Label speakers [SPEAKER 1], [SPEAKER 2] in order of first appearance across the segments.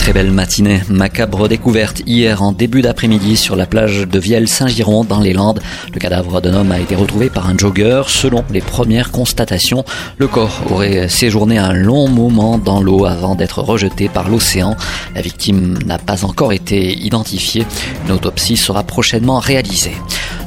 [SPEAKER 1] Très belle matinée. Macabre découverte hier en début d'après-midi sur la plage de Vielle-Saint-Giron dans les Landes. Le cadavre d'un homme a été retrouvé par un jogger. Selon les premières constatations, le corps aurait séjourné un long moment dans l'eau avant d'être rejeté par l'océan. La victime n'a pas encore été identifiée. Une autopsie sera prochainement réalisée.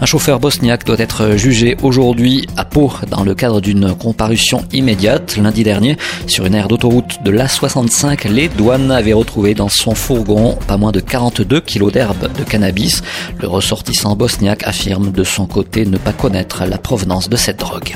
[SPEAKER 1] Un chauffeur bosniaque doit être jugé aujourd'hui à Pau dans le cadre d'une comparution immédiate. Lundi dernier, sur une aire d'autoroute de l'A65, les douanes avaient retrouvé dans son fourgon pas moins de 42 kilos d'herbe de cannabis. Le ressortissant bosniaque affirme de son côté ne pas connaître la provenance de cette drogue.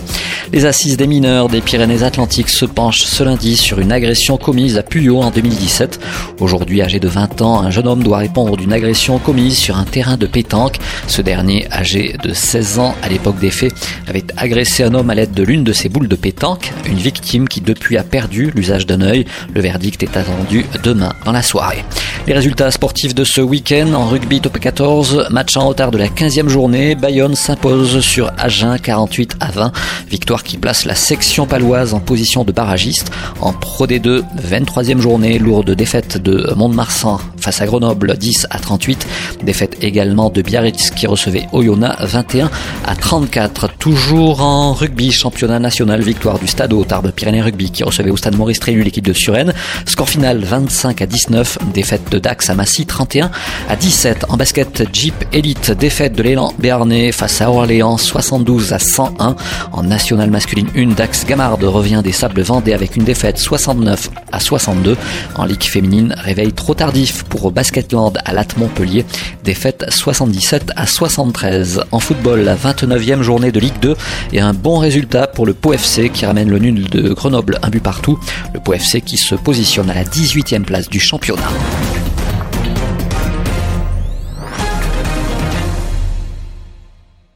[SPEAKER 1] Les assises des mineurs des Pyrénées-Atlantiques se penchent ce lundi sur une agression commise à Puyot en 2017. Aujourd'hui âgé de 20 ans, un jeune homme doit répondre d'une agression commise sur un terrain de pétanque. Ce dernier, âgé de 16 ans à l'époque des faits, avait agressé un homme à l'aide de l'une de ses boules de pétanque, une victime qui depuis a perdu l'usage d'un œil. Le verdict est attendu demain dans la soirée. Les résultats sportifs de ce week-end en rugby top 14, match en retard de la 15e journée, Bayonne s'impose sur Agen 48 à 20, victoire qui place la section paloise en position de barragiste. En Pro D2, 23e journée, lourde défaite de Mont-de-Marsan face à Grenoble 10 à 38, défaite également de Biarritz qui recevait Oyonnax 21 à 34. Toujours en rugby, championnat national, victoire du Stade Tarbes Pyrénées Rugby qui recevait au Stade Maurice Trélu l'équipe de Suresnes. Score final 25 à 19, défaite de Dax à Massy 31 à 17. En basket Jeep Elite, défaite de l'élan Béarnais face à Orléans 72 à 101. En national masculine 1, Dax Gamard revient des Sables Vendée avec une défaite 69 à 62. En Ligue féminine, réveil trop tardif pour Basketland à Latte Montpellier, défaite 77 à 73. En football, la 29e journée de Ligue 2 et un bon résultat pour le Pau FC qui ramène le nul de Grenoble un but partout. Le Pau FC qui se positionne à la 18e place du championnat.